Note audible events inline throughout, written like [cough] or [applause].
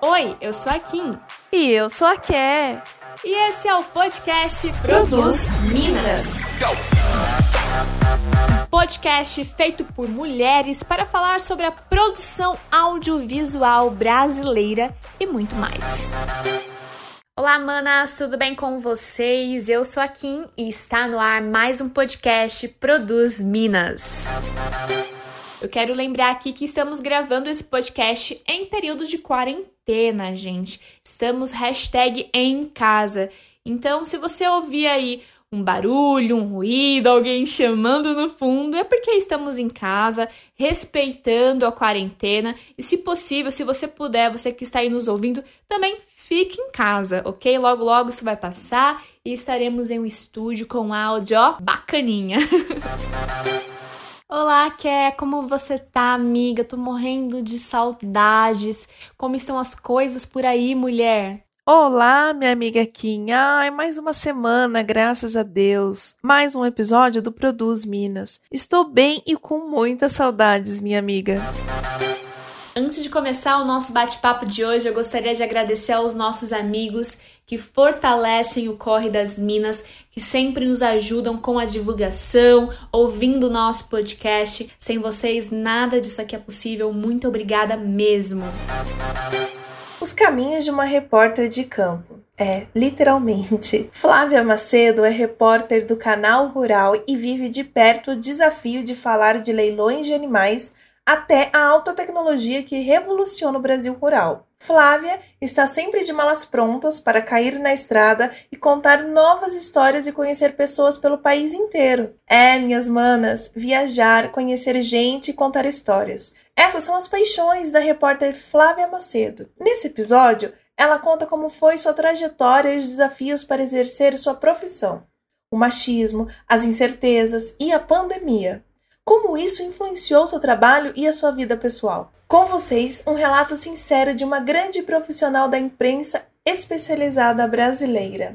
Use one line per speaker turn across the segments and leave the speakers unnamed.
Oi, eu sou a Kim.
E eu sou a Ké.
E esse é o podcast Produz Minas. Podcast feito por mulheres para falar sobre a produção audiovisual brasileira e muito mais. Olá, manas, tudo bem com vocês? Eu sou a Kim e está no ar mais um podcast Produz Minas. Eu quero lembrar aqui que estamos gravando esse podcast em período de quarentena, gente. Estamos hashtag em casa. Então, se você ouvir aí um barulho, um ruído, alguém chamando no fundo, é porque estamos em casa, respeitando a quarentena. E se possível, se você puder, você que está aí nos ouvindo, também fique em casa, ok? Logo, logo isso vai passar e estaremos em um estúdio com áudio, ó, bacaninha. [laughs] Olá, Ké, como você tá, amiga? Tô morrendo de saudades. Como estão as coisas por aí, mulher?
Olá, minha amiga Kim. Ai, mais uma semana, graças a Deus. Mais um episódio do Produz Minas. Estou bem e com muitas saudades, minha amiga.
Antes de começar o nosso bate-papo de hoje, eu gostaria de agradecer aos nossos amigos que fortalecem o Corre das Minas, que sempre nos ajudam com a divulgação, ouvindo o nosso podcast. Sem vocês, nada disso aqui é possível. Muito obrigada mesmo.
Os caminhos de uma repórter de campo. É, literalmente. [laughs] Flávia Macedo é repórter do Canal Rural e vive de perto o desafio de falar de leilões de animais até a alta tecnologia que revoluciona o Brasil rural. Flávia está sempre de malas prontas para cair na estrada e contar novas histórias e conhecer pessoas pelo país inteiro. É, minhas manas, viajar, conhecer gente e contar histórias. Essas são as paixões da repórter Flávia Macedo. Nesse episódio, ela conta como foi sua trajetória e os desafios para exercer sua profissão. O machismo, as incertezas e a pandemia como isso influenciou seu trabalho e a sua vida pessoal. Com vocês, um relato sincero de uma grande profissional da imprensa especializada brasileira.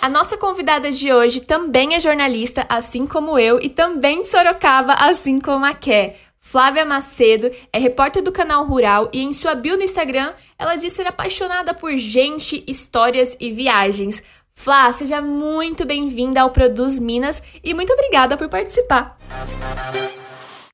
A nossa convidada de hoje também é jornalista, assim como eu, e também de Sorocaba, assim como a Ké. Flávia Macedo é repórter do canal Rural e em sua bio no Instagram ela diz ser apaixonada por gente, histórias e viagens. Flá, seja muito bem-vinda ao Produz Minas e muito obrigada por participar.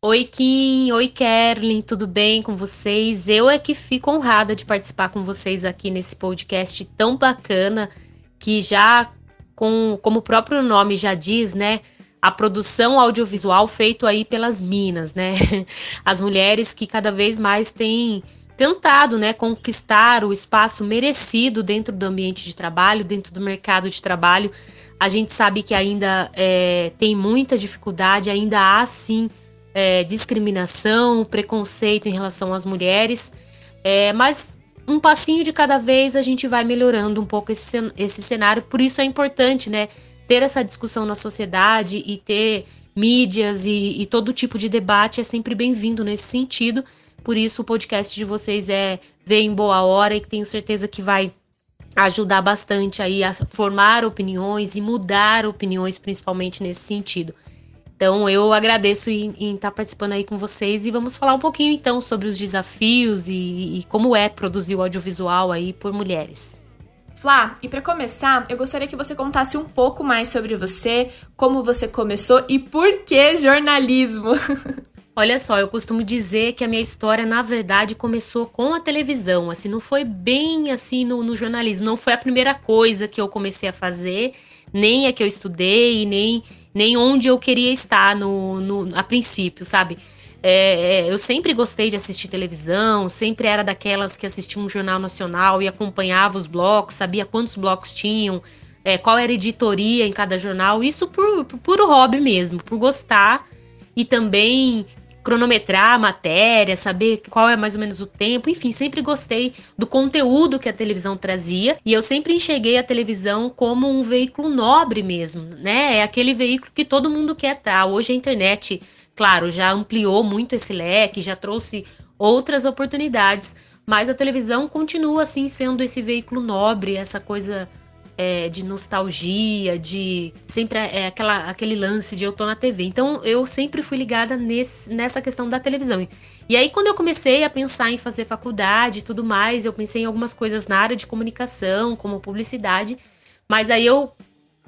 Oi, Kim. Oi, Kerlin. Tudo bem com vocês? Eu é que fico honrada de participar com vocês aqui nesse podcast tão bacana que já, com, como o próprio nome já diz, né? A produção audiovisual feito aí pelas minas, né? [laughs] As mulheres que cada vez mais têm tentado né, conquistar o espaço merecido dentro do ambiente de trabalho, dentro do mercado de trabalho. A gente sabe que ainda é, tem muita dificuldade, ainda há sim é, discriminação, preconceito em relação às mulheres, é, mas um passinho de cada vez a gente vai melhorando um pouco esse, esse cenário, por isso é importante né, ter essa discussão na sociedade e ter mídias e, e todo tipo de debate é sempre bem-vindo nesse sentido. Por isso o podcast de vocês é ver em boa hora e tenho certeza que vai ajudar bastante aí a formar opiniões e mudar opiniões, principalmente nesse sentido. Então eu agradeço em, em estar participando aí com vocês e vamos falar um pouquinho então sobre os desafios e, e como é produzir o audiovisual aí por mulheres.
Flá, e para começar, eu gostaria que você contasse um pouco mais sobre você, como você começou e por que jornalismo. [laughs]
Olha só, eu costumo dizer que a minha história, na verdade, começou com a televisão. Assim, não foi bem assim no, no jornalismo. Não foi a primeira coisa que eu comecei a fazer, nem a que eu estudei, nem, nem onde eu queria estar no, no a princípio, sabe? É, é, eu sempre gostei de assistir televisão, sempre era daquelas que assistiam um jornal nacional e acompanhava os blocos, sabia quantos blocos tinham, é, qual era a editoria em cada jornal. Isso por, por puro hobby mesmo, por gostar e também cronometrar a matéria, saber qual é mais ou menos o tempo, enfim, sempre gostei do conteúdo que a televisão trazia e eu sempre enxerguei a televisão como um veículo nobre mesmo, né? É aquele veículo que todo mundo quer estar. Hoje a internet, claro, já ampliou muito esse leque, já trouxe outras oportunidades, mas a televisão continua assim sendo esse veículo nobre, essa coisa é, de nostalgia, de sempre é aquela, aquele lance de eu tô na TV. Então eu sempre fui ligada nesse, nessa questão da televisão. E aí quando eu comecei a pensar em fazer faculdade e tudo mais, eu pensei em algumas coisas na área de comunicação, como publicidade, mas aí eu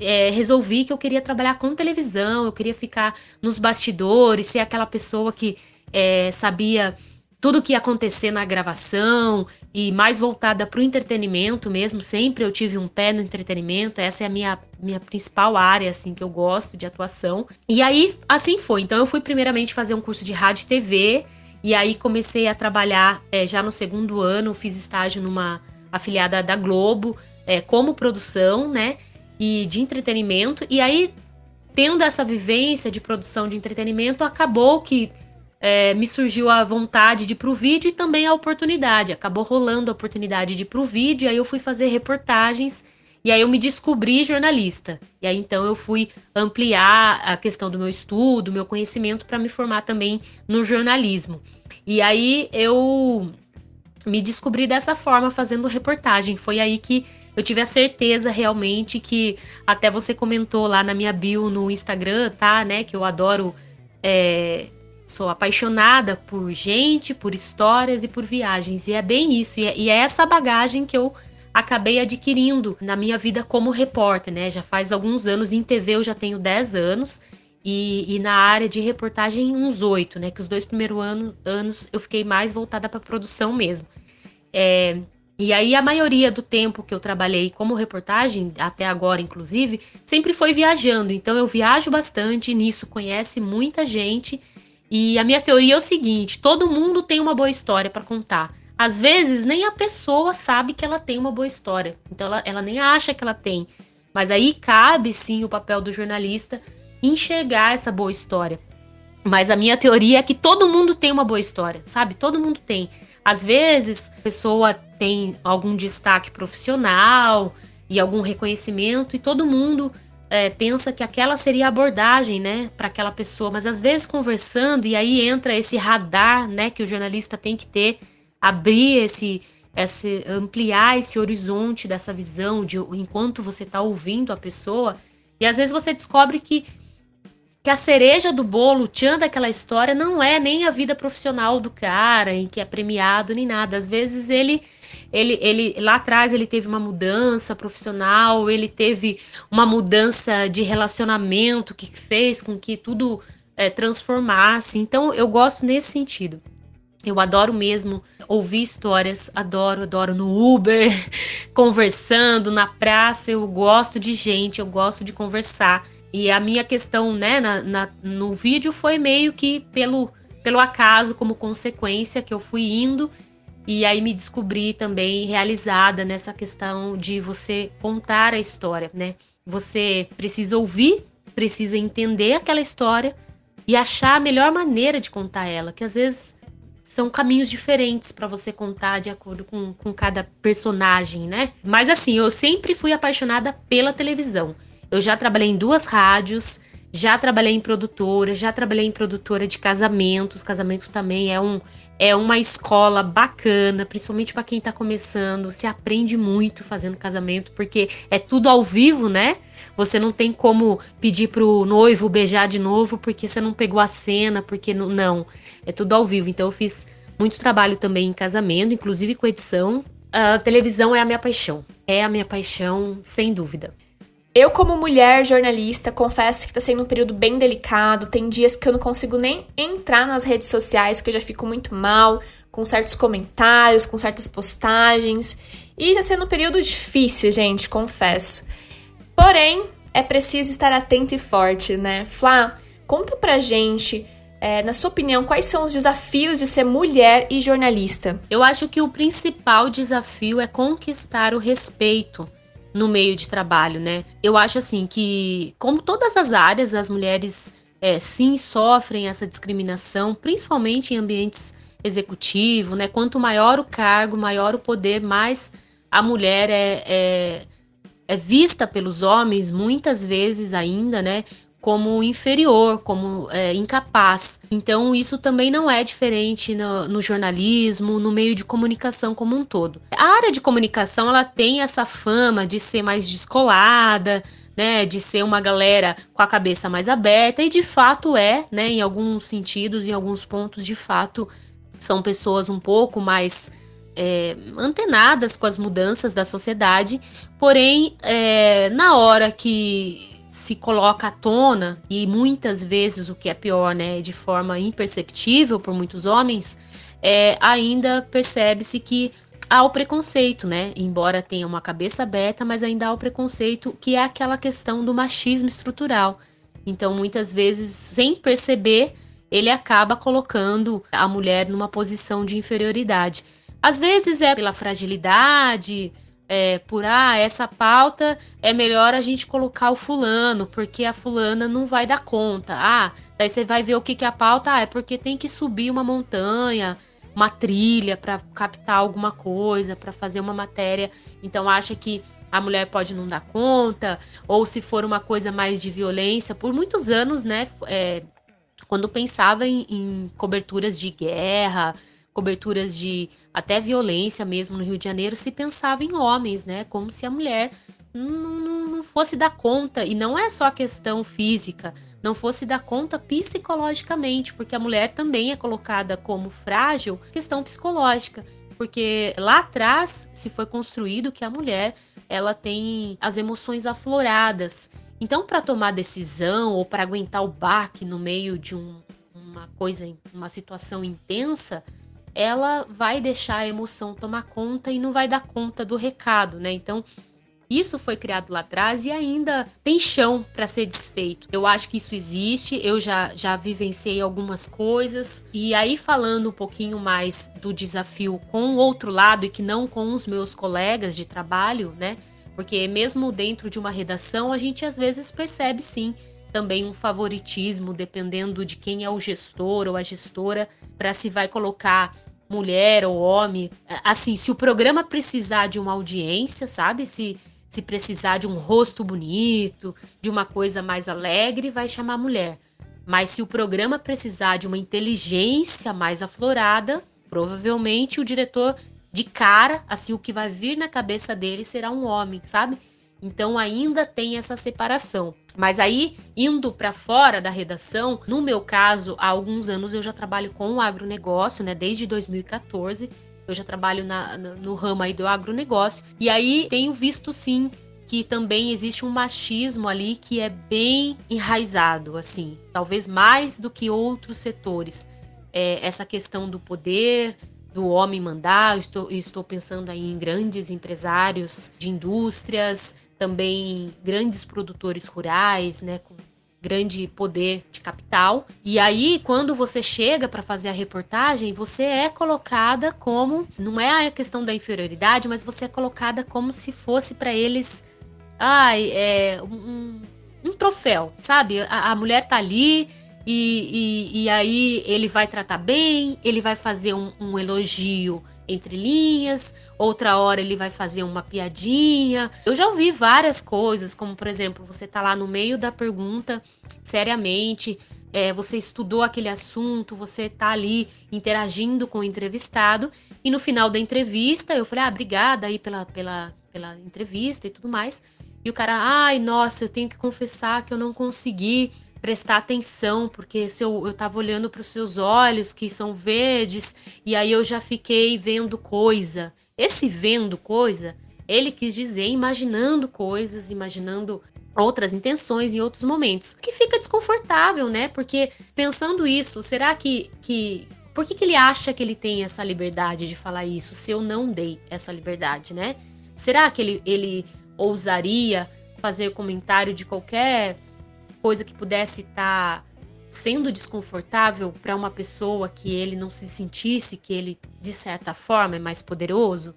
é, resolvi que eu queria trabalhar com televisão, eu queria ficar nos bastidores, ser aquela pessoa que é, sabia tudo que ia acontecer na gravação e mais voltada para o entretenimento mesmo. Sempre eu tive um pé no entretenimento. Essa é a minha, minha principal área, assim, que eu gosto de atuação. E aí, assim foi. Então, eu fui primeiramente fazer um curso de rádio e TV. E aí, comecei a trabalhar é, já no segundo ano. Fiz estágio numa afiliada da Globo, é, como produção, né? E de entretenimento. E aí, tendo essa vivência de produção de entretenimento, acabou que é, me surgiu a vontade de ir pro vídeo e também a oportunidade. Acabou rolando a oportunidade de ir pro vídeo, aí eu fui fazer reportagens e aí eu me descobri jornalista. E aí então eu fui ampliar a questão do meu estudo, meu conhecimento para me formar também no jornalismo. E aí eu me descobri dessa forma fazendo reportagem. Foi aí que eu tive a certeza realmente que até você comentou lá na minha bio no Instagram, tá, né, que eu adoro é, Sou apaixonada por gente, por histórias e por viagens. E é bem isso. E é, e é essa bagagem que eu acabei adquirindo na minha vida como repórter, né? Já faz alguns anos. Em TV eu já tenho 10 anos. E, e na área de reportagem, uns 8, né? Que os dois primeiros ano, anos eu fiquei mais voltada para produção mesmo. É, e aí a maioria do tempo que eu trabalhei como reportagem, até agora inclusive, sempre foi viajando. Então eu viajo bastante nisso, conhece muita gente e a minha teoria é o seguinte: todo mundo tem uma boa história para contar. Às vezes, nem a pessoa sabe que ela tem uma boa história. Então, ela, ela nem acha que ela tem. Mas aí cabe sim o papel do jornalista enxergar essa boa história. Mas a minha teoria é que todo mundo tem uma boa história, sabe? Todo mundo tem. Às vezes, a pessoa tem algum destaque profissional e algum reconhecimento, e todo mundo é, pensa que aquela seria a abordagem, né, para aquela pessoa, mas às vezes conversando e aí entra esse radar, né, que o jornalista tem que ter, abrir esse, esse ampliar esse horizonte dessa visão de enquanto você está ouvindo a pessoa e às vezes você descobre que que a cereja do bolo, o tchan daquela história, não é nem a vida profissional do cara, em que é premiado nem nada. Às vezes ele ele, ele lá atrás ele teve uma mudança profissional, ele teve uma mudança de relacionamento que fez com que tudo é, transformasse. Então eu gosto nesse sentido. Eu adoro mesmo ouvir histórias, adoro, adoro no Uber, [laughs] conversando, na praça, eu gosto de gente, eu gosto de conversar. E a minha questão, né, na, na, no vídeo foi meio que pelo, pelo acaso, como consequência, que eu fui indo e aí me descobri também realizada nessa questão de você contar a história, né? Você precisa ouvir, precisa entender aquela história e achar a melhor maneira de contar ela, que às vezes são caminhos diferentes para você contar de acordo com, com cada personagem, né? Mas assim, eu sempre fui apaixonada pela televisão. Eu já trabalhei em duas rádios, já trabalhei em produtora, já trabalhei em produtora de casamentos. Casamentos também é, um, é uma escola bacana, principalmente para quem tá começando. Se aprende muito fazendo casamento, porque é tudo ao vivo, né? Você não tem como pedir pro noivo beijar de novo porque você não pegou a cena, porque não. não. É tudo ao vivo. Então eu fiz muito trabalho também em casamento, inclusive com edição. A televisão é a minha paixão. É a minha paixão, sem dúvida.
Eu, como mulher jornalista, confesso que tá sendo um período bem delicado. Tem dias que eu não consigo nem entrar nas redes sociais, que eu já fico muito mal, com certos comentários, com certas postagens. E tá sendo um período difícil, gente, confesso. Porém, é preciso estar atento e forte, né? Flá, conta pra gente, é, na sua opinião, quais são os desafios de ser mulher e jornalista?
Eu acho que o principal desafio é conquistar o respeito no meio de trabalho, né? Eu acho assim que, como todas as áreas, as mulheres é, sim sofrem essa discriminação, principalmente em ambientes executivos, né? Quanto maior o cargo, maior o poder, mais a mulher é, é, é vista pelos homens, muitas vezes ainda, né? Como inferior, como é, incapaz. Então, isso também não é diferente no, no, jornalismo, no meio de comunicação como um todo. A área de comunicação ela tem essa fama de ser mais descolada, né, de ser uma galera com a cabeça mais aberta e de fato é, né, em alguns sentidos, em alguns pontos, de fato são pessoas um pouco mais é, antenadas com as mudanças da sociedade, porém, é, na hora que se coloca à tona, e muitas vezes o que é pior, né, de forma imperceptível por muitos homens, é, ainda percebe-se que há o preconceito, né? Embora tenha uma cabeça aberta, mas ainda há o preconceito, que é aquela questão do machismo estrutural. Então, muitas vezes, sem perceber, ele acaba colocando a mulher numa posição de inferioridade. Às vezes é pela fragilidade, é, por ah, essa pauta é melhor a gente colocar o fulano, porque a fulana não vai dar conta. Ah, daí você vai ver o que, que é a pauta, ah, é porque tem que subir uma montanha, uma trilha para captar alguma coisa, para fazer uma matéria. Então acha que a mulher pode não dar conta, ou se for uma coisa mais de violência, por muitos anos, né? É, quando pensava em, em coberturas de guerra, coberturas de até violência mesmo no Rio de Janeiro, se pensava em homens, né? Como se a mulher não, não, fosse dar conta. E não é só questão física, não fosse dar conta psicologicamente, porque a mulher também é colocada como frágil, questão psicológica. Porque lá atrás se foi construído que a mulher ela tem as emoções afloradas. Então, para tomar decisão ou para aguentar o baque no meio de um, uma coisa, uma situação intensa, ela vai deixar a emoção tomar conta e não vai dar conta do recado, né? Então, isso foi criado lá atrás e ainda tem chão para ser desfeito. Eu acho que isso existe, eu já, já vivenciei algumas coisas. E aí, falando um pouquinho mais do desafio com o outro lado e que não com os meus colegas de trabalho, né? Porque mesmo dentro de uma redação, a gente às vezes percebe sim também um favoritismo, dependendo de quem é o gestor ou a gestora, para se vai colocar mulher ou homem. Assim, se o programa precisar de uma audiência, sabe? Se, se precisar de um rosto bonito, de uma coisa mais alegre, vai chamar mulher. Mas se o programa precisar de uma inteligência mais aflorada, provavelmente o diretor de cara, assim, o que vai vir na cabeça dele será um homem, sabe? Então ainda tem essa separação. Mas aí, indo para fora da redação, no meu caso, há alguns anos eu já trabalho com o agronegócio, né? Desde 2014. Eu já trabalho na, no ramo aí do agronegócio. E aí tenho visto sim que também existe um machismo ali que é bem enraizado, assim, talvez mais do que outros setores. É, essa questão do poder, do homem mandar, estou, estou pensando aí em grandes empresários de indústrias, também grandes produtores rurais, né, com grande poder de capital. E aí, quando você chega para fazer a reportagem, você é colocada como não é a questão da inferioridade, mas você é colocada como se fosse para eles, ai, é um, um troféu, sabe? A, a mulher tá ali e, e, e, aí ele vai tratar bem, ele vai fazer um, um, elogio entre linhas, outra hora ele vai fazer uma piadinha. Eu já ouvi várias coisas, como por exemplo, você tá lá no meio da pergunta, seriamente, é, você estudou aquele assunto, você tá ali interagindo com o entrevistado, e no final da entrevista eu falei, ah, obrigada aí pela, pela, pela entrevista e tudo mais. E o cara, ai, nossa, eu tenho que confessar que eu não consegui prestar atenção, porque se eu, eu tava olhando para os seus olhos, que são verdes, e aí eu já fiquei vendo coisa. Esse vendo coisa, ele quis dizer imaginando coisas, imaginando outras intenções em outros momentos. Que fica desconfortável, né? Porque pensando isso, será que. que por que, que ele acha que ele tem essa liberdade de falar isso se eu não dei essa liberdade, né? Será que ele, ele ousaria fazer comentário de qualquer coisa que pudesse estar tá sendo desconfortável para uma pessoa que ele não se sentisse que ele, de certa forma, é mais poderoso?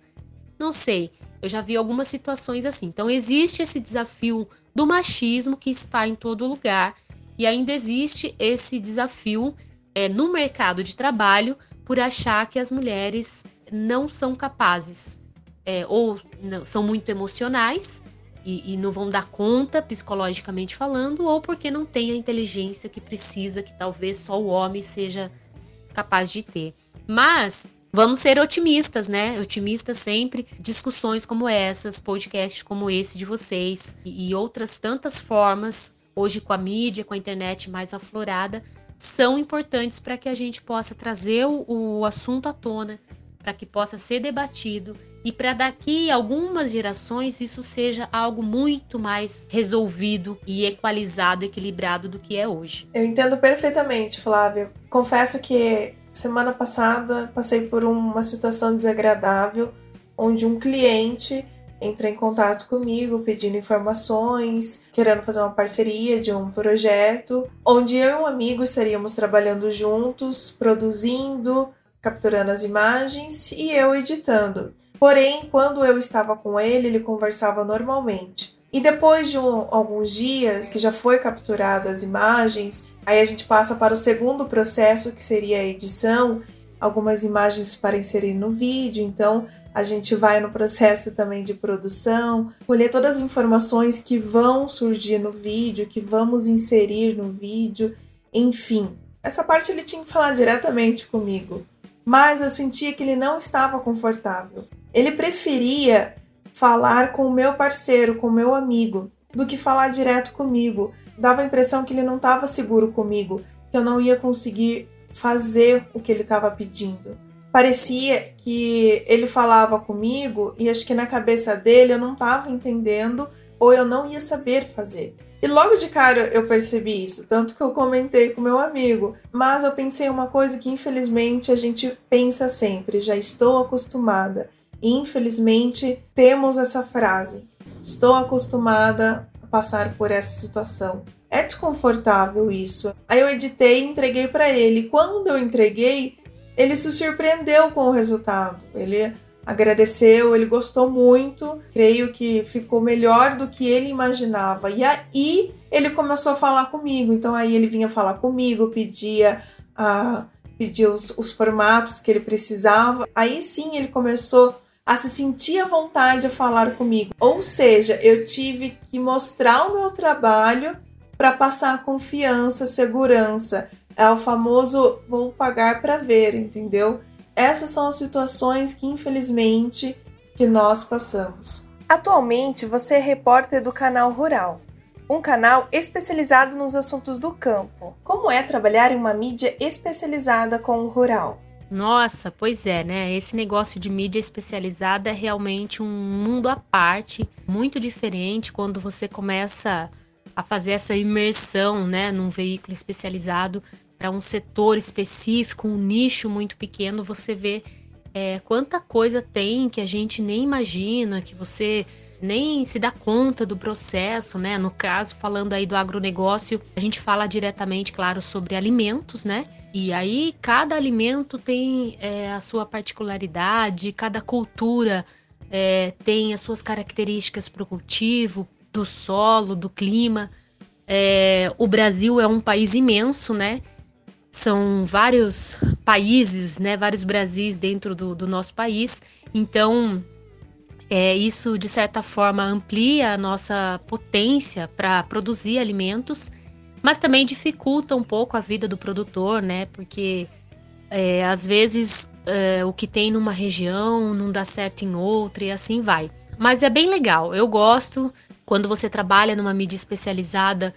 Não sei. Eu já vi algumas situações assim. Então, existe esse desafio do machismo que está em todo lugar, e ainda existe esse desafio é, no mercado de trabalho por achar que as mulheres não são capazes, é, ou não, são muito emocionais e, e, não vão dar conta psicologicamente falando, ou porque não tem a inteligência que precisa, que talvez só o homem seja capaz de ter. Mas vamos ser otimistas, né? Otimistas sempre. Discussões como essas, podcasts como esse de vocês e, e outras tantas formas, hoje com a mídia, com a internet mais aflorada, são importantes para que a gente possa trazer o, o assunto à tona, para que possa ser debatido e para daqui algumas gerações isso seja algo muito mais resolvido e equalizado, equilibrado do que é hoje.
Eu entendo perfeitamente, Flávia. Confesso que semana passada passei por uma situação desagradável onde um cliente entra em contato comigo pedindo informações, querendo fazer uma parceria de um projeto, onde eu e um amigo estaríamos trabalhando juntos, produzindo, capturando as imagens e eu editando. Porém, quando eu estava com ele, ele conversava normalmente. E depois de um, alguns dias que já foi capturado as imagens, aí a gente passa para o segundo processo, que seria a edição, algumas imagens para inserir no vídeo. Então, a gente vai no processo também de produção, colher todas as informações que vão surgir no vídeo, que vamos inserir no vídeo, enfim. Essa parte ele tinha que falar diretamente comigo, mas eu sentia que ele não estava confortável. Ele preferia falar com o meu parceiro, com o meu amigo, do que falar direto comigo. Dava a impressão que ele não estava seguro comigo, que eu não ia conseguir fazer o que ele estava pedindo. Parecia que ele falava comigo e acho que na cabeça dele eu não estava entendendo ou eu não ia saber fazer. E logo de cara eu percebi isso, tanto que eu comentei com meu amigo. Mas eu pensei uma coisa que infelizmente a gente pensa sempre, já estou acostumada. Infelizmente, temos essa frase: estou acostumada a passar por essa situação. É desconfortável isso. Aí eu editei e entreguei para ele. Quando eu entreguei, ele se surpreendeu com o resultado. Ele agradeceu, ele gostou muito. Creio que ficou melhor do que ele imaginava. E aí ele começou a falar comigo. Então aí ele vinha falar comigo, pedia a os, os formatos que ele precisava. Aí sim ele começou a se sentir à vontade a falar comigo. Ou seja, eu tive que mostrar o meu trabalho para passar confiança, segurança. É o famoso vou pagar para ver, entendeu? Essas são as situações que infelizmente que nós passamos. Atualmente você é repórter do canal Rural, um canal especializado nos assuntos do campo. Como é trabalhar em uma mídia especializada com o rural?
Nossa, pois é, né? Esse negócio de mídia especializada é realmente um mundo à parte, muito diferente quando você começa a fazer essa imersão, né, num veículo especializado para um setor específico, um nicho muito pequeno, você vê é, quanta coisa tem que a gente nem imagina, que você nem se dá conta do processo, né? No caso, falando aí do agronegócio, a gente fala diretamente, claro, sobre alimentos, né? E aí cada alimento tem é, a sua particularidade, cada cultura é, tem as suas características para o cultivo, do solo, do clima. É, o Brasil é um país imenso, né? São vários países, né? Vários Brasis dentro do, do nosso país. Então, é, isso, de certa forma, amplia a nossa potência para produzir alimentos, mas também dificulta um pouco a vida do produtor, né? Porque é, às vezes é, o que tem numa região não dá certo em outra e assim vai. Mas é bem legal, eu gosto quando você trabalha numa mídia especializada,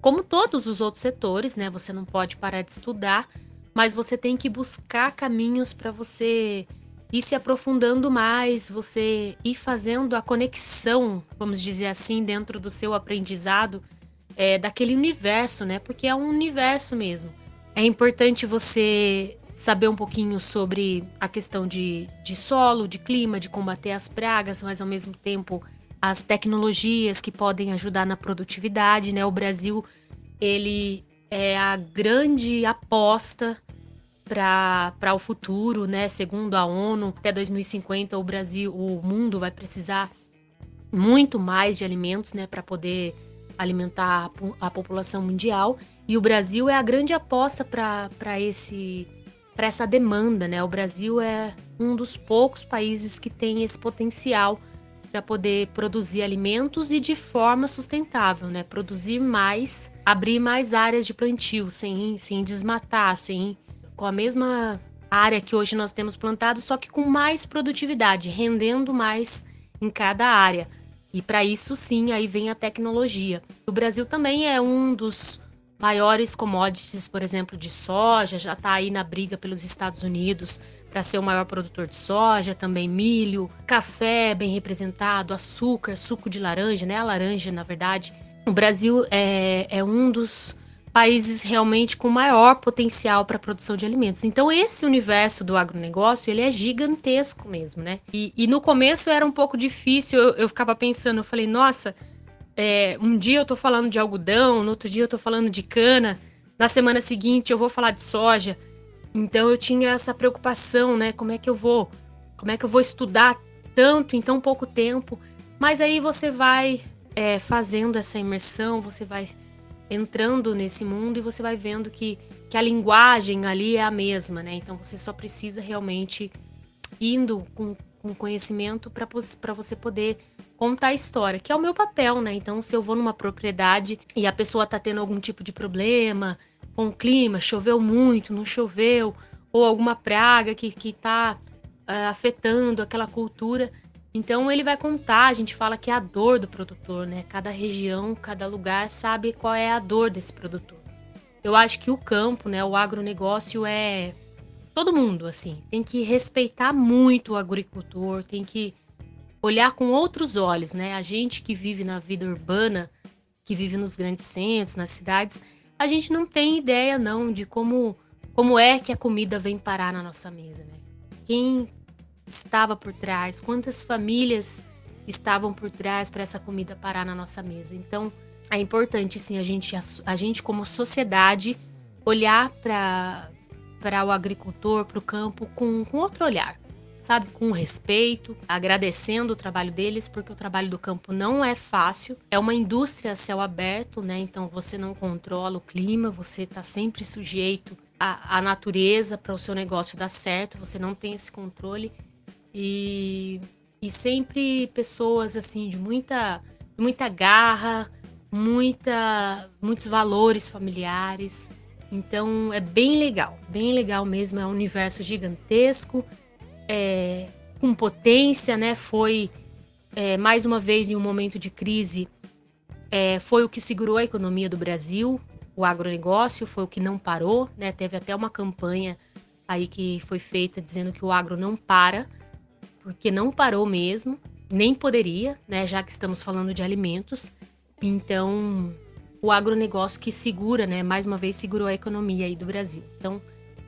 como todos os outros setores, né? Você não pode parar de estudar, mas você tem que buscar caminhos para você ir se aprofundando mais, você ir fazendo a conexão, vamos dizer assim, dentro do seu aprendizado é, daquele universo, né? Porque é um universo mesmo. É importante você saber um pouquinho sobre a questão de, de solo, de clima, de combater as pragas, mas ao mesmo tempo as tecnologias que podem ajudar na produtividade, né? O Brasil, ele é a grande aposta para o futuro, né? Segundo a ONU, até 2050 o Brasil, o mundo vai precisar muito mais de alimentos, né, para poder alimentar a, a, população mundial. E o Brasil é a grande aposta para esse para essa demanda, né? O Brasil é um dos poucos países que tem esse potencial para poder produzir alimentos e de forma sustentável, né? Produzir mais, abrir mais áreas de plantio, sem, sem desmatar, sem com a mesma área que hoje nós temos plantado, só que com mais produtividade, rendendo mais em cada área. E para isso sim, aí vem a tecnologia. O Brasil também é um dos maiores commodities, por exemplo, de soja, já está aí na briga pelos Estados Unidos para ser o maior produtor de soja, também milho, café bem representado, açúcar, suco de laranja, né? A laranja, na verdade. O Brasil é, é um dos países realmente com maior potencial para produção de alimentos. Então esse universo do agronegócio ele é gigantesco mesmo, né? E, e no começo era um pouco difícil. Eu, eu ficava pensando, eu falei, nossa, é, um dia eu tô falando de algodão, no outro dia eu tô falando de cana, na semana seguinte eu vou falar de soja. Então eu tinha essa preocupação, né? Como é que eu vou, como é que eu vou estudar tanto em tão pouco tempo? Mas aí você vai é, fazendo essa imersão, você vai entrando nesse mundo e você vai vendo que, que a linguagem ali é a mesma, né? Então você só precisa realmente indo com, com conhecimento para você poder contar a história, que é o meu papel, né? Então, se eu vou numa propriedade e a pessoa tá tendo algum tipo de problema com clima, choveu muito, não choveu, ou alguma praga que, que tá uh, afetando aquela cultura, então ele vai contar, a gente fala que é a dor do produtor, né? Cada região, cada lugar sabe qual é a dor desse produtor. Eu acho que o campo, né, o agronegócio é todo mundo assim, tem que respeitar muito o agricultor, tem que olhar com outros olhos, né? A gente que vive na vida urbana, que vive nos grandes centros, nas cidades, a gente não tem ideia não de como como é que a comida vem parar na nossa mesa, né? Quem estava por trás, quantas famílias estavam por trás para essa comida parar na nossa mesa. Então, é importante sim a gente a, a gente como sociedade olhar para para o agricultor, para o campo com, com outro olhar sabe, com respeito, agradecendo o trabalho deles, porque o trabalho do campo não é fácil. É uma indústria a céu aberto, né? Então você não controla o clima, você está sempre sujeito à, à natureza para o seu negócio dar certo, você não tem esse controle. E, e sempre pessoas assim de muita, muita garra, muita, muitos valores familiares. Então é bem legal, bem legal mesmo. É um universo gigantesco é, com potência, né? Foi é, mais uma vez em um momento de crise, é, foi o que segurou a economia do Brasil. O agronegócio foi o que não parou, né? Teve até uma campanha aí que foi feita dizendo que o agro não para, porque não parou mesmo, nem poderia, né? Já que estamos falando de alimentos. Então, o agronegócio que segura, né? Mais uma vez segurou a economia aí do Brasil. Então,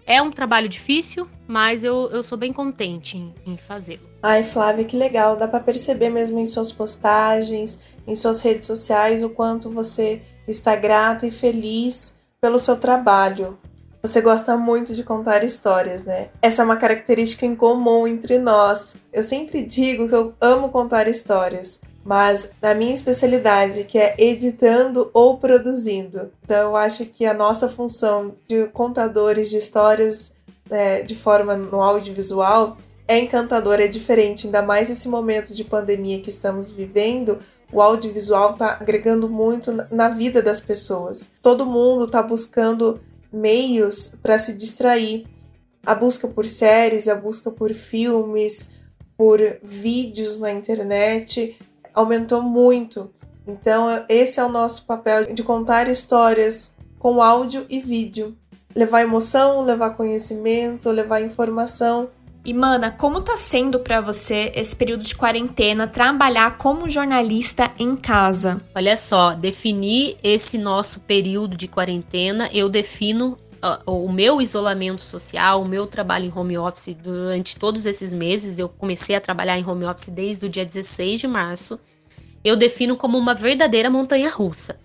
é um trabalho difícil, mas eu, eu sou bem contente em, em fazê-lo.
Ai, Flávia, que legal. Dá para perceber mesmo em suas postagens, em suas redes sociais, o quanto você está grata e feliz pelo seu trabalho. Você gosta muito de contar histórias, né? Essa é uma característica em comum entre nós. Eu sempre digo que eu amo contar histórias mas na minha especialidade, que é editando ou produzindo. Então, eu acho que a nossa função de contadores de histórias né, de forma no audiovisual é encantadora, é diferente, ainda mais nesse momento de pandemia que estamos vivendo. O audiovisual está agregando muito na vida das pessoas. Todo mundo está buscando meios para se distrair. A busca por séries, a busca por filmes, por vídeos na internet aumentou muito. Então, esse é o nosso papel de contar histórias com áudio e vídeo. Levar emoção, levar conhecimento, levar informação.
E mana, como tá sendo para você esse período de quarentena trabalhar como jornalista em casa?
Olha só, definir esse nosso período de quarentena, eu defino o meu isolamento social, o meu trabalho em home office durante todos esses meses, eu comecei a trabalhar em home office desde o dia 16 de março, eu defino como uma verdadeira montanha russa.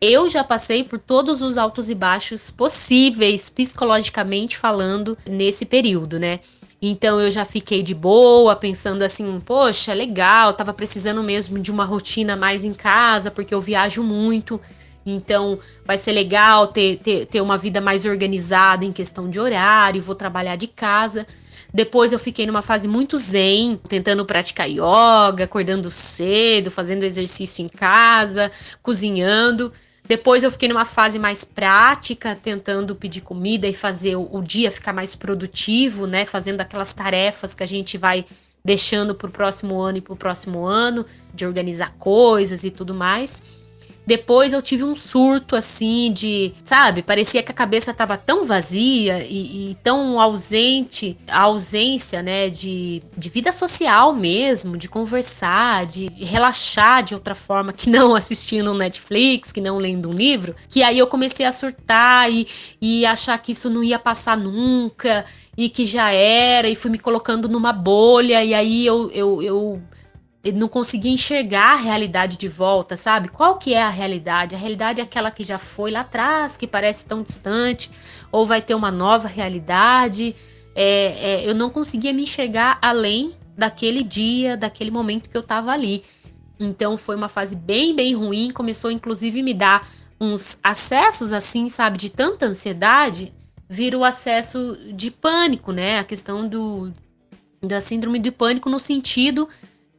Eu já passei por todos os altos e baixos possíveis, psicologicamente falando, nesse período, né? Então eu já fiquei de boa, pensando assim, poxa, legal, tava precisando mesmo de uma rotina mais em casa, porque eu viajo muito. Então, vai ser legal ter, ter, ter uma vida mais organizada em questão de horário, vou trabalhar de casa. Depois eu fiquei numa fase muito zen, tentando praticar yoga, acordando cedo, fazendo exercício em casa, cozinhando. Depois eu fiquei numa fase mais prática, tentando pedir comida e fazer o, o dia ficar mais produtivo, né? Fazendo aquelas tarefas que a gente vai deixando para o próximo ano e para o próximo ano, de organizar coisas e tudo mais. Depois eu tive um surto assim de, sabe, parecia que a cabeça estava tão vazia e, e, tão ausente, a ausência, né, de, de vida social mesmo, de conversar, de relaxar de outra forma que não assistindo um Netflix, que não lendo um livro, que aí eu comecei a surtar e, e achar que isso não ia passar nunca e que já era, e fui me colocando numa bolha, e aí eu, eu, eu não conseguia enxergar a realidade de volta, sabe? Qual que é a realidade? A realidade é aquela que já foi lá atrás, que parece tão distante, ou vai ter uma nova realidade. É, é, eu não conseguia me enxergar além daquele dia, daquele momento que eu estava ali. Então foi uma fase bem, bem ruim. Começou inclusive me dar uns acessos assim, sabe, de tanta ansiedade, vira o acesso de pânico, né? A questão do da síndrome do pânico no sentido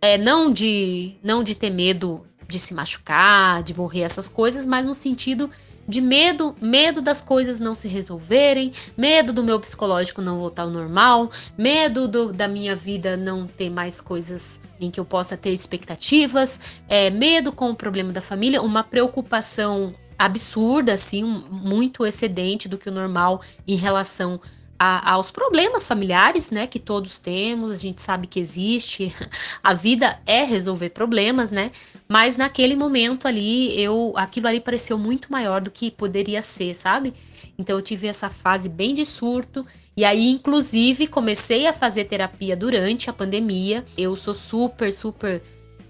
é, não de não de ter medo de se machucar, de morrer, essas coisas, mas no sentido de medo, medo das coisas não se resolverem, medo do meu psicológico não voltar ao normal, medo do, da minha vida não ter mais coisas em que eu possa ter expectativas, é, medo com o problema da família, uma preocupação absurda, assim, muito excedente do que o normal em relação a, aos problemas familiares, né, que todos temos, a gente sabe que existe, [laughs] a vida é resolver problemas, né, mas naquele momento ali, eu, aquilo ali pareceu muito maior do que poderia ser, sabe? Então eu tive essa fase bem de surto, e aí inclusive comecei a fazer terapia durante a pandemia, eu sou super, super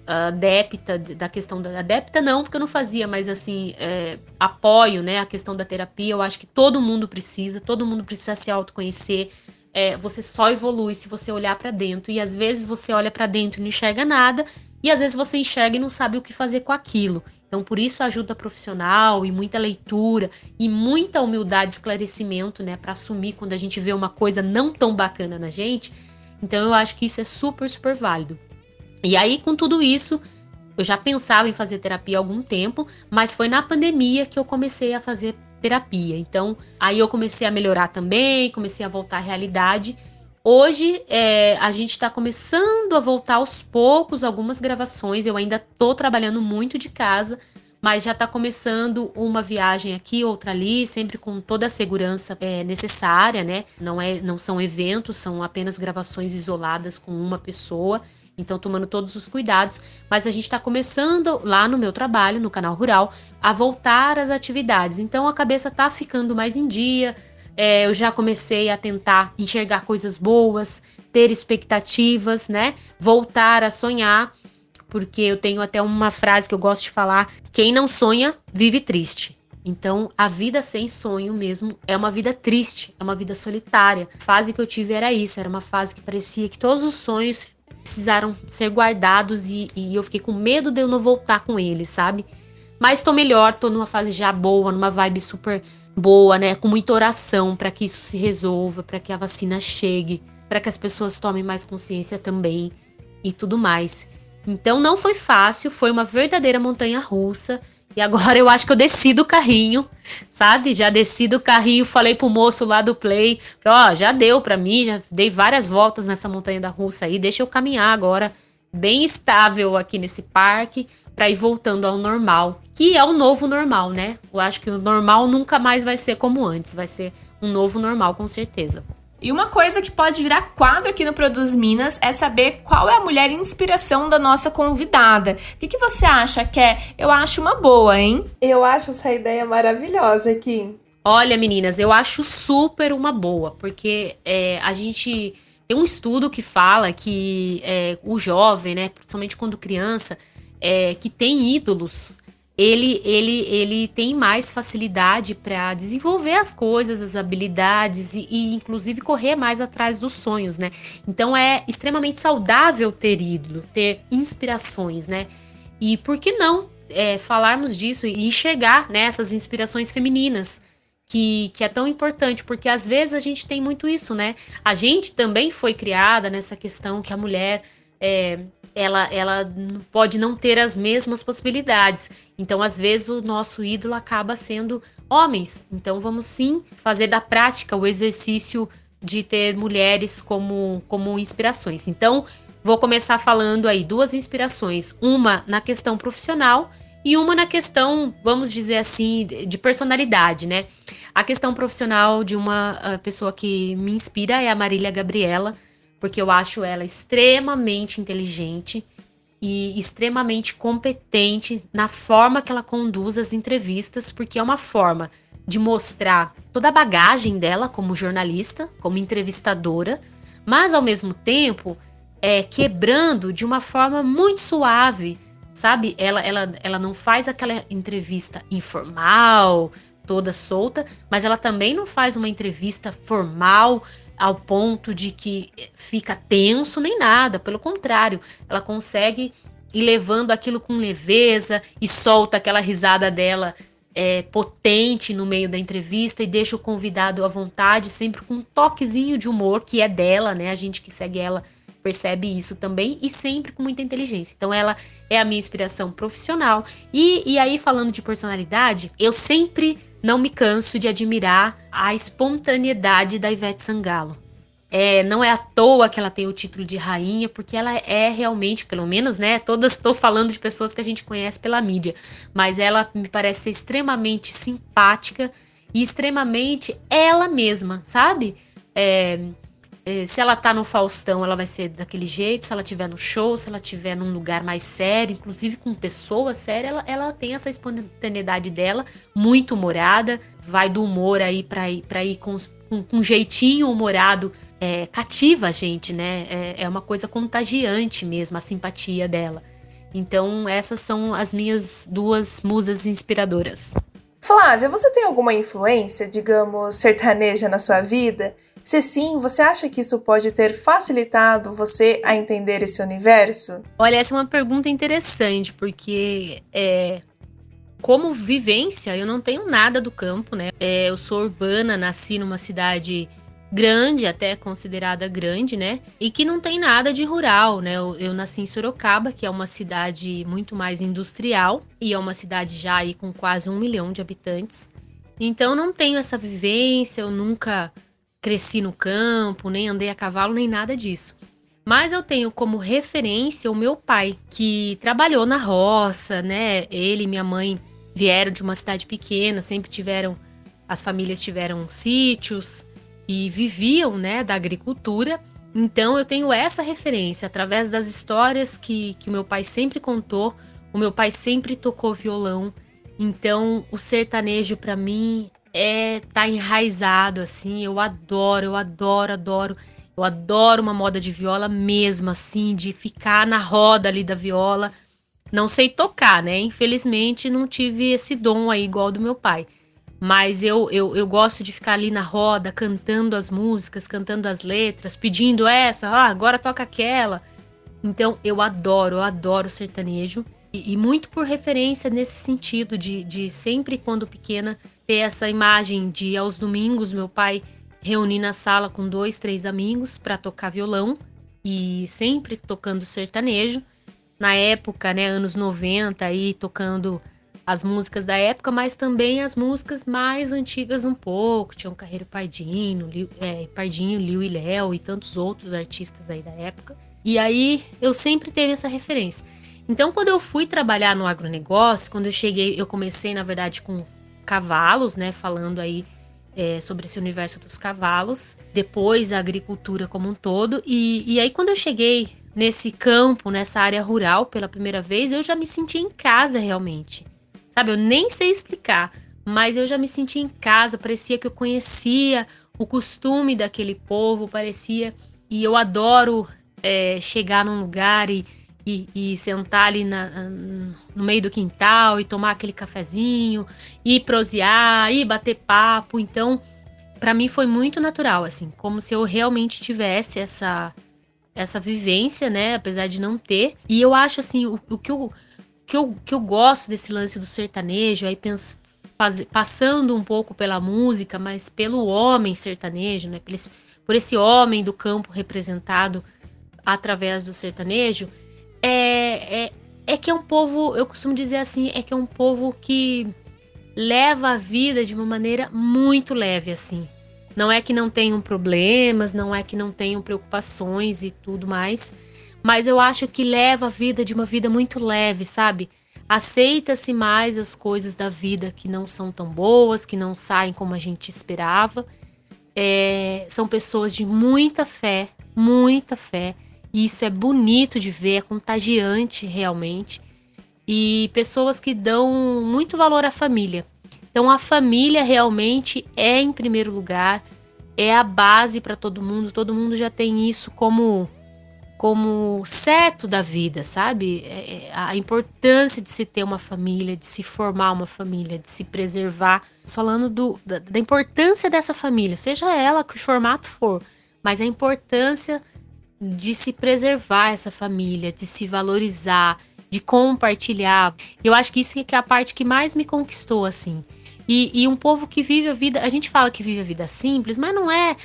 adepta da questão da adepta não porque eu não fazia mas assim é, apoio né a questão da terapia eu acho que todo mundo precisa todo mundo precisa se autoconhecer é, você só evolui se você olhar para dentro e às vezes você olha para dentro e não enxerga nada e às vezes você enxerga e não sabe o que fazer com aquilo. Então por isso ajuda profissional e muita leitura e muita humildade esclarecimento né para assumir quando a gente vê uma coisa não tão bacana na gente. Então eu acho que isso é super super válido e aí, com tudo isso, eu já pensava em fazer terapia há algum tempo, mas foi na pandemia que eu comecei a fazer terapia. Então, aí eu comecei a melhorar também, comecei a voltar à realidade. Hoje é, a gente está começando a voltar aos poucos algumas gravações. Eu ainda estou trabalhando muito de casa, mas já está começando uma viagem aqui, outra ali, sempre com toda a segurança é, necessária, né? Não, é, não são eventos, são apenas gravações isoladas com uma pessoa. Então, tomando todos os cuidados, mas a gente está começando lá no meu trabalho, no canal rural, a voltar às atividades. Então, a cabeça está ficando mais em dia. É, eu já comecei a tentar enxergar coisas boas, ter expectativas, né? Voltar a sonhar, porque eu tenho até uma frase que eu gosto de falar: quem não sonha, vive triste. Então, a vida sem sonho mesmo é uma vida triste, é uma vida solitária. A fase que eu tive era isso, era uma fase que parecia que todos os sonhos precisaram ser guardados e, e eu fiquei com medo de eu não voltar com eles, sabe? Mas tô melhor, tô numa fase já boa, numa vibe super boa, né? Com muita oração para que isso se resolva, para que a vacina chegue, para que as pessoas tomem mais consciência também e tudo mais. Então não foi fácil, foi uma verdadeira montanha russa. E agora eu acho que eu desci do carrinho, sabe? Já desci do carrinho, falei pro moço lá do Play, ó, oh, já deu pra mim, já dei várias voltas nessa montanha da russa aí, deixa eu caminhar agora bem estável aqui nesse parque para ir voltando ao normal, que é o novo normal, né? Eu acho que o normal nunca mais vai ser como antes, vai ser um novo normal com certeza.
E uma coisa que pode virar quadro aqui no Produz Minas é saber qual é a mulher inspiração da nossa convidada. O que, que você acha, que é? Eu acho uma boa, hein?
Eu acho essa ideia maravilhosa, Kim.
Olha, meninas, eu acho super uma boa, porque é, a gente tem um estudo que fala que é, o jovem, né, principalmente quando criança, é, que tem ídolos, ele, ele, ele tem mais facilidade para desenvolver as coisas, as habilidades e, e, inclusive, correr mais atrás dos sonhos, né? Então, é extremamente saudável ter ídolo, ter inspirações, né? E por que não é, falarmos disso e enxergar né, essas inspirações femininas? que, que é tão importante, porque às vezes a gente tem muito isso, né? A gente também foi criada nessa questão que a mulher é, ela, ela pode não ter as mesmas possibilidades. Então, às vezes, o nosso ídolo acaba sendo homens. Então, vamos sim fazer da prática o exercício de ter mulheres como, como inspirações. Então, vou começar falando aí duas inspirações: uma na questão profissional e uma na questão, vamos dizer assim, de personalidade, né? A questão profissional de uma ah, pessoa que me inspira é a Marília Gabriela porque eu acho ela extremamente inteligente e extremamente competente na forma que ela conduz as entrevistas, porque é uma forma de mostrar toda a bagagem dela como jornalista, como entrevistadora, mas ao mesmo tempo é quebrando de uma forma muito suave, sabe? Ela, ela, ela não faz aquela entrevista informal, toda solta, mas ela também não faz uma entrevista formal, ao ponto de que fica tenso nem nada, pelo contrário, ela consegue ir levando aquilo com leveza e solta aquela risada dela é, potente no meio da entrevista e deixa o convidado à vontade, sempre com um toquezinho de humor que é dela, né? A gente que segue ela percebe isso também e sempre com muita inteligência. Então ela é a minha inspiração profissional. E, e aí, falando de personalidade, eu sempre não me canso de admirar a espontaneidade da Ivete Sangalo. É, não é à toa que ela tem o título de rainha, porque ela é realmente, pelo menos, né? Todas estou falando de pessoas que a gente conhece pela mídia, mas ela me parece ser extremamente simpática e extremamente ela mesma, sabe? É, se ela tá no Faustão, ela vai ser daquele jeito, se ela tiver no show, se ela tiver num lugar mais sério, inclusive com pessoas sérias, ela, ela tem essa espontaneidade dela, muito humorada, vai do humor aí pra ir, pra ir com, com, com jeitinho humorado, é, cativa a gente, né? É, é uma coisa contagiante mesmo, a simpatia dela. Então, essas são as minhas duas musas inspiradoras.
Flávia, você tem alguma influência, digamos, sertaneja na sua vida? Se sim, você acha que isso pode ter facilitado você a entender esse universo?
Olha, essa é uma pergunta interessante, porque é, como vivência, eu não tenho nada do campo, né? É, eu sou urbana, nasci numa cidade grande, até considerada grande, né? E que não tem nada de rural, né? Eu, eu, nasci em Sorocaba, que é uma cidade muito mais industrial e é uma cidade já aí com quase um milhão de habitantes. Então não tenho essa vivência, eu nunca cresci no campo, nem andei a cavalo, nem nada disso. Mas eu tenho como referência o meu pai, que trabalhou na roça, né? Ele e minha mãe vieram de uma cidade pequena, sempre tiveram, as famílias tiveram sítios e viviam, né, da agricultura. Então eu tenho essa referência através das histórias que, que o meu pai sempre contou. O meu pai sempre tocou violão. Então o sertanejo para mim é tá enraizado assim. Eu adoro, eu adoro, adoro. Eu adoro uma moda de viola mesmo, assim, de ficar na roda ali da viola. Não sei tocar, né? Infelizmente não tive esse dom aí igual do meu pai. Mas eu, eu, eu gosto de ficar ali na roda, cantando as músicas, cantando as letras, pedindo essa, ah, agora toca aquela. Então eu adoro, eu adoro sertanejo. E, e muito por referência nesse sentido, de, de sempre quando pequena ter essa imagem de aos domingos meu pai reunir na sala com dois, três amigos para tocar violão e sempre tocando sertanejo. Na época, né, anos 90, aí tocando as músicas da época, mas também as músicas mais antigas um pouco. Tinha o Carreiro Pardinho, Liu, é, Pardinho, Liu e Léo e tantos outros artistas aí da época. E aí eu sempre teve essa referência. Então, quando eu fui trabalhar no agronegócio, quando eu cheguei, eu comecei, na verdade, com cavalos, né? Falando aí é, sobre esse universo dos cavalos, depois a agricultura como um todo. E, e aí, quando eu cheguei nesse campo, nessa área rural pela primeira vez, eu já me senti em casa realmente. Sabe, eu nem sei explicar, mas eu já me senti em casa, parecia que eu conhecia o costume daquele povo, parecia. E eu adoro é, chegar num lugar e e, e sentar ali na, no meio do quintal e tomar aquele cafezinho, e prosear, e bater papo. Então, para mim foi muito natural, assim, como se eu realmente tivesse essa essa vivência, né, apesar de não ter. E eu acho assim, o, o que eu que eu, que eu gosto desse lance do sertanejo, aí penso, faz, passando um pouco pela música, mas pelo homem sertanejo, né? Por esse, por esse homem do campo representado através do sertanejo, é, é, é que é um povo, eu costumo dizer assim, é que é um povo que leva a vida de uma maneira muito leve, assim. Não é que não tenham problemas, não é que não tenham preocupações e tudo mais, mas eu acho que leva a vida de uma vida muito leve, sabe? Aceita-se mais as coisas da vida que não são tão boas, que não saem como a gente esperava. É, são pessoas de muita fé, muita fé. E isso é bonito de ver, é contagiante realmente. E pessoas que dão muito valor à família. Então a família realmente é em primeiro lugar, é a base para todo mundo. Todo mundo já tem isso como como certo da vida, sabe? É, é, a importância de se ter uma família, de se formar uma família, de se preservar. Falando do, da, da importância dessa família, seja ela que formato for, mas a importância de se preservar essa família, de se valorizar, de compartilhar. Eu acho que isso é a parte que mais me conquistou, assim. E, e um povo que vive a vida. A gente fala que vive a vida simples, mas não é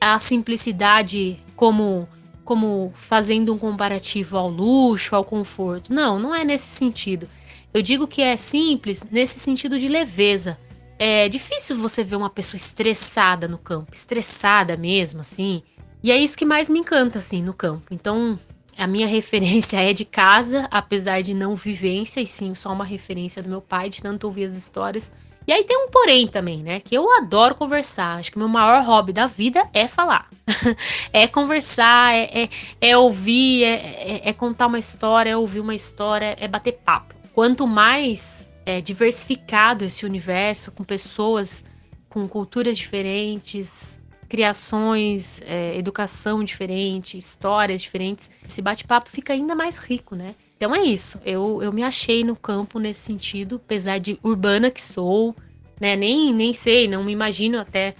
a simplicidade como como fazendo um comparativo ao luxo, ao conforto. Não, não é nesse sentido. Eu digo que é simples nesse sentido de leveza. É difícil você ver uma pessoa estressada no campo, estressada mesmo, assim. E é isso que mais me encanta, assim, no campo. Então, a minha [laughs] referência é de casa, apesar de não vivência, e sim só uma referência do meu pai, de tanto ouvir as histórias e aí tem um porém também, né? Que eu adoro conversar. Acho que o meu maior hobby da vida é falar. [laughs] é conversar, é, é, é ouvir, é, é, é, contar uma história, é ouvir uma história, é bater papo. Quanto mais é, diversificado esse universo, com pessoas com culturas diferentes, criações, é, educação diferente, histórias diferentes, esse bate-papo fica ainda mais rico, né? Então é isso. Eu, eu me achei no campo nesse sentido, apesar de urbana que sou, né? Nem, nem sei, não me imagino até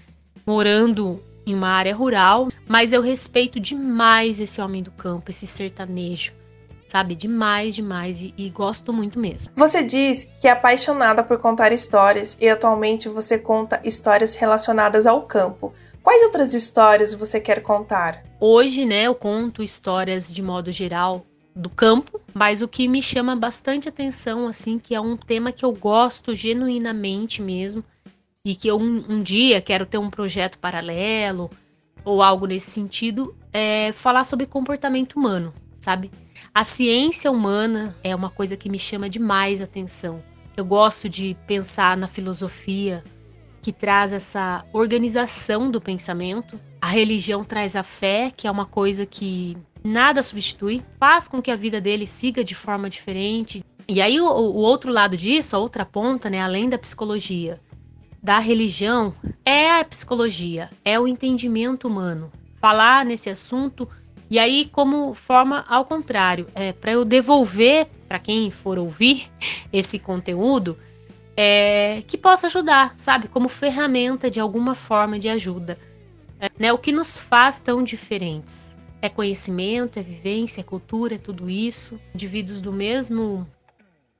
morando em uma área rural, mas eu respeito demais esse homem do campo, esse sertanejo. Sabe, demais, demais e, e gosto muito mesmo.
Você diz que é apaixonada por contar histórias e atualmente você conta histórias relacionadas ao campo. Quais outras histórias você quer contar?
Hoje, né, eu conto histórias de modo geral do campo, mas o que me chama bastante atenção, assim, que é um tema que eu gosto genuinamente mesmo, e que eu um, um dia quero ter um projeto paralelo ou algo nesse sentido, é falar sobre comportamento humano, sabe? A ciência humana é uma coisa que me chama demais atenção. Eu gosto de pensar na filosofia que traz essa organização do pensamento. A religião traz a fé, que é uma coisa que nada substitui, faz com que a vida dele siga de forma diferente. E aí o, o outro lado disso, a outra ponta, né, além da psicologia, da religião, é a psicologia, é o entendimento humano. Falar nesse assunto e aí como forma ao contrário, é para eu devolver para quem for ouvir [laughs] esse conteúdo, é, que possa ajudar, sabe, como ferramenta de alguma forma de ajuda. É, né, o que nos faz tão diferentes? É conhecimento, é vivência, é cultura, é tudo isso. Indivíduos do mesmo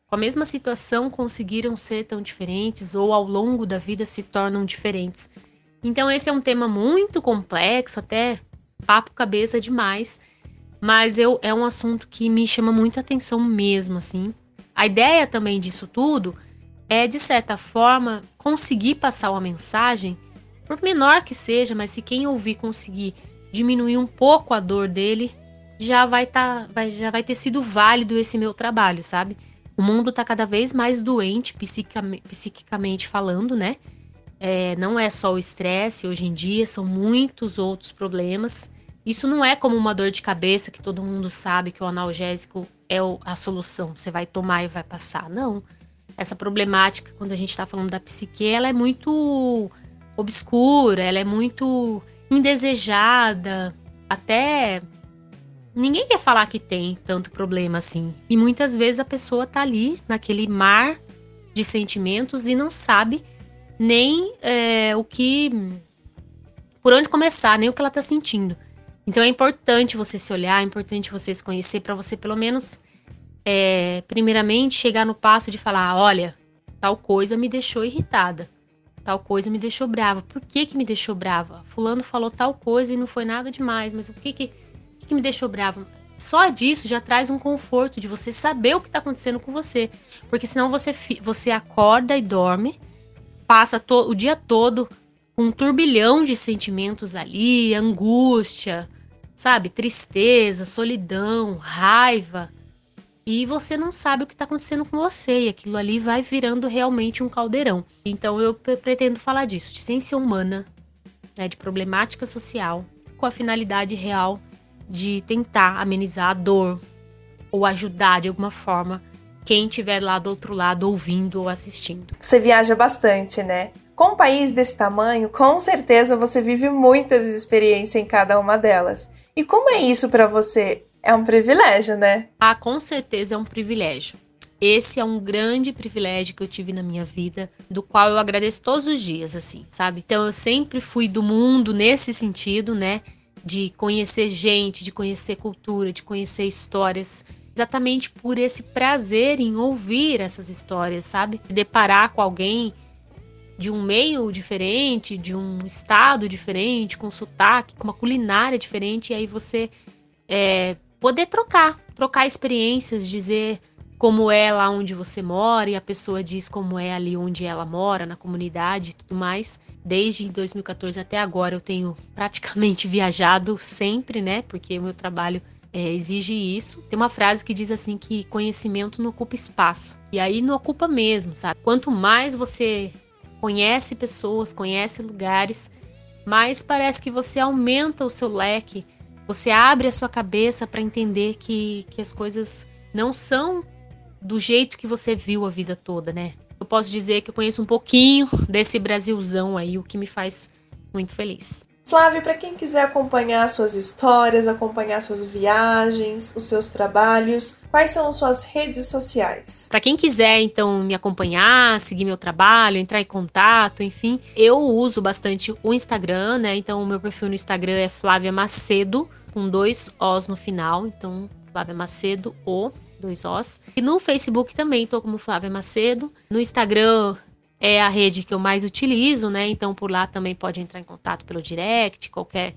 com a mesma situação conseguiram ser tão diferentes ou ao longo da vida se tornam diferentes. Então esse é um tema muito complexo, até papo cabeça demais, mas eu é um assunto que me chama muita atenção mesmo assim. A ideia também disso tudo é de certa forma conseguir passar uma mensagem, por menor que seja, mas se quem ouvir conseguir diminuir um pouco a dor dele, já vai tá, vai, já vai ter sido válido esse meu trabalho, sabe? O mundo tá cada vez mais doente, psiquicamente, psiquicamente falando, né? É, não é só o estresse, hoje em dia são muitos outros problemas. Isso não é como uma dor de cabeça que todo mundo sabe que o analgésico é a solução, você vai tomar e vai passar. Não. Essa problemática, quando a gente está falando da psique, ela é muito obscura, ela é muito indesejada, até ninguém quer falar que tem tanto problema assim. E muitas vezes a pessoa tá ali naquele mar de sentimentos e não sabe nem é, o que. por onde começar, nem o que ela tá sentindo. Então é importante você se olhar, é importante você se conhecer para você pelo menos, é, primeiramente, chegar no passo de falar: olha, tal coisa me deixou irritada. Tal coisa me deixou brava. Por que que me deixou brava? Fulano falou tal coisa e não foi nada demais, mas o que que, que, que me deixou brava? Só disso já traz um conforto de você saber o que está acontecendo com você. Porque senão você, você acorda e dorme, passa o dia todo com um turbilhão de sentimentos ali, angústia, sabe? Tristeza, solidão, raiva. E você não sabe o que está acontecendo com você. E aquilo ali vai virando realmente um caldeirão. Então eu pretendo falar disso, de ciência humana, né, de problemática social, com a finalidade real de tentar amenizar a dor ou ajudar de alguma forma quem estiver lá do outro lado ouvindo ou assistindo.
Você viaja bastante, né? Com um país desse tamanho, com certeza você vive muitas experiências em cada uma delas. E como é isso para você? É um privilégio, né?
Ah, com certeza é um privilégio. Esse é um grande privilégio que eu tive na minha vida, do qual eu agradeço todos os dias, assim, sabe? Então eu sempre fui do mundo nesse sentido, né? De conhecer gente, de conhecer cultura, de conhecer histórias, exatamente por esse prazer em ouvir essas histórias, sabe? Deparar com alguém de um meio diferente, de um estado diferente, com sotaque, com uma culinária diferente, e aí você é, poder trocar, trocar experiências, dizer como é lá onde você mora e a pessoa diz como é ali onde ela mora, na comunidade e tudo mais. Desde 2014 até agora eu tenho praticamente [laughs] viajado sempre, né? Porque o meu trabalho é, exige isso. Tem uma frase que diz assim que conhecimento não ocupa espaço. E aí não ocupa mesmo, sabe? Quanto mais você conhece pessoas, conhece lugares, mais parece que você aumenta o seu leque, você abre a sua cabeça para entender que, que as coisas não são do jeito que você viu a vida toda, né? Eu posso dizer que eu conheço um pouquinho desse Brasilzão aí, o que me faz muito feliz.
Flávio, para quem quiser acompanhar suas histórias, acompanhar suas viagens, os seus trabalhos, quais são suas redes sociais?
Para quem quiser então me acompanhar, seguir meu trabalho, entrar em contato, enfim, eu uso bastante o Instagram, né? Então o meu perfil no Instagram é Flávia Macedo com dois Os no final, então Flávia Macedo o dois Os. E no Facebook também tô como Flávia Macedo. No Instagram é a rede que eu mais utilizo, né? Então por lá também pode entrar em contato pelo direct, qualquer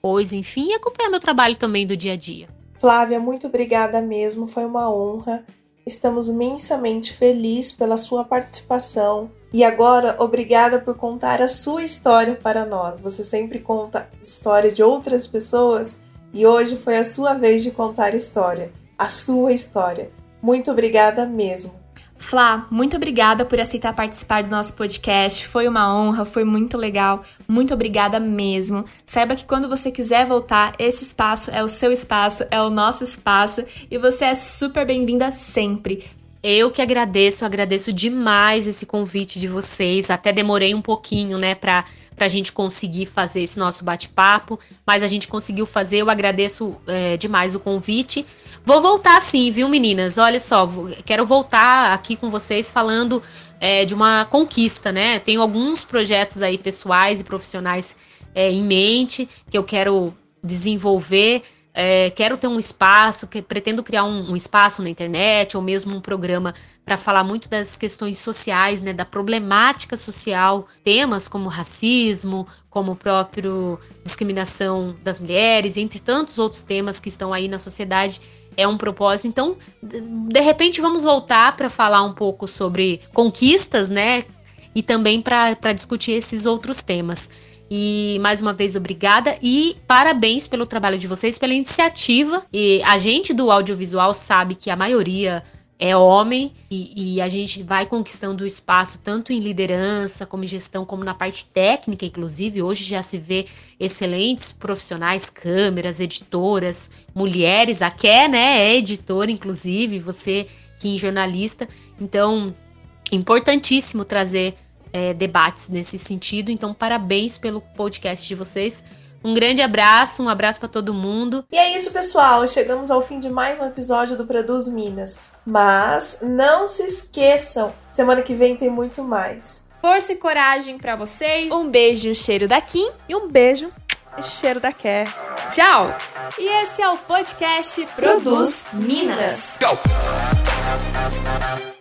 coisa, enfim, e acompanhar meu trabalho também do dia a dia.
Flávia, muito obrigada mesmo, foi uma honra. Estamos imensamente felizes pela sua participação. E agora, obrigada por contar a sua história para nós. Você sempre conta história de outras pessoas e hoje foi a sua vez de contar história, a sua história. Muito obrigada mesmo.
Flá, muito obrigada por aceitar participar do nosso podcast. Foi uma honra, foi muito legal. Muito obrigada mesmo. Saiba que quando você quiser voltar, esse espaço é o seu espaço, é o nosso espaço e você é super bem-vinda sempre.
Eu que agradeço, agradeço demais esse convite de vocês. Até demorei um pouquinho, né, para a gente conseguir fazer esse nosso bate-papo, mas a gente conseguiu fazer. Eu agradeço é, demais o convite. Vou voltar sim, viu, meninas? Olha só, quero voltar aqui com vocês falando é, de uma conquista, né? Tenho alguns projetos aí pessoais e profissionais é, em mente que eu quero desenvolver. É, quero ter um espaço, que, pretendo criar um, um, espaço na internet ou mesmo um programa para falar muito das questões sociais, né, da problemática social, temas como racismo, como o próprio discriminação das mulheres, entre tantos outros temas que estão aí na sociedade. É um propósito. Então, de repente, vamos voltar para falar um pouco sobre conquistas, né? E também para discutir esses outros temas. E mais uma vez, obrigada e parabéns pelo trabalho de vocês, pela iniciativa. E a gente do audiovisual sabe que a maioria é homem e, e, a gente vai conquistando o espaço tanto em liderança, como em gestão, como na parte técnica, inclusive. Hoje já se vê excelentes profissionais, câmeras, editoras, mulheres, a Ké, né, é editora, inclusive, você que é jornalista. Então, importantíssimo trazer é, debates nesse sentido. Então, parabéns pelo podcast de vocês. Um grande abraço, um abraço para todo mundo.
E é isso, pessoal. Chegamos ao fim de mais um episódio do Produz Minas. Mas não se esqueçam, semana que vem tem muito mais.
Força e coragem para vocês. Um beijo, um cheiro da Kim
e um beijo, e cheiro da Ké.
Tchau. E esse é o podcast Produz, Produz Minas. Minas.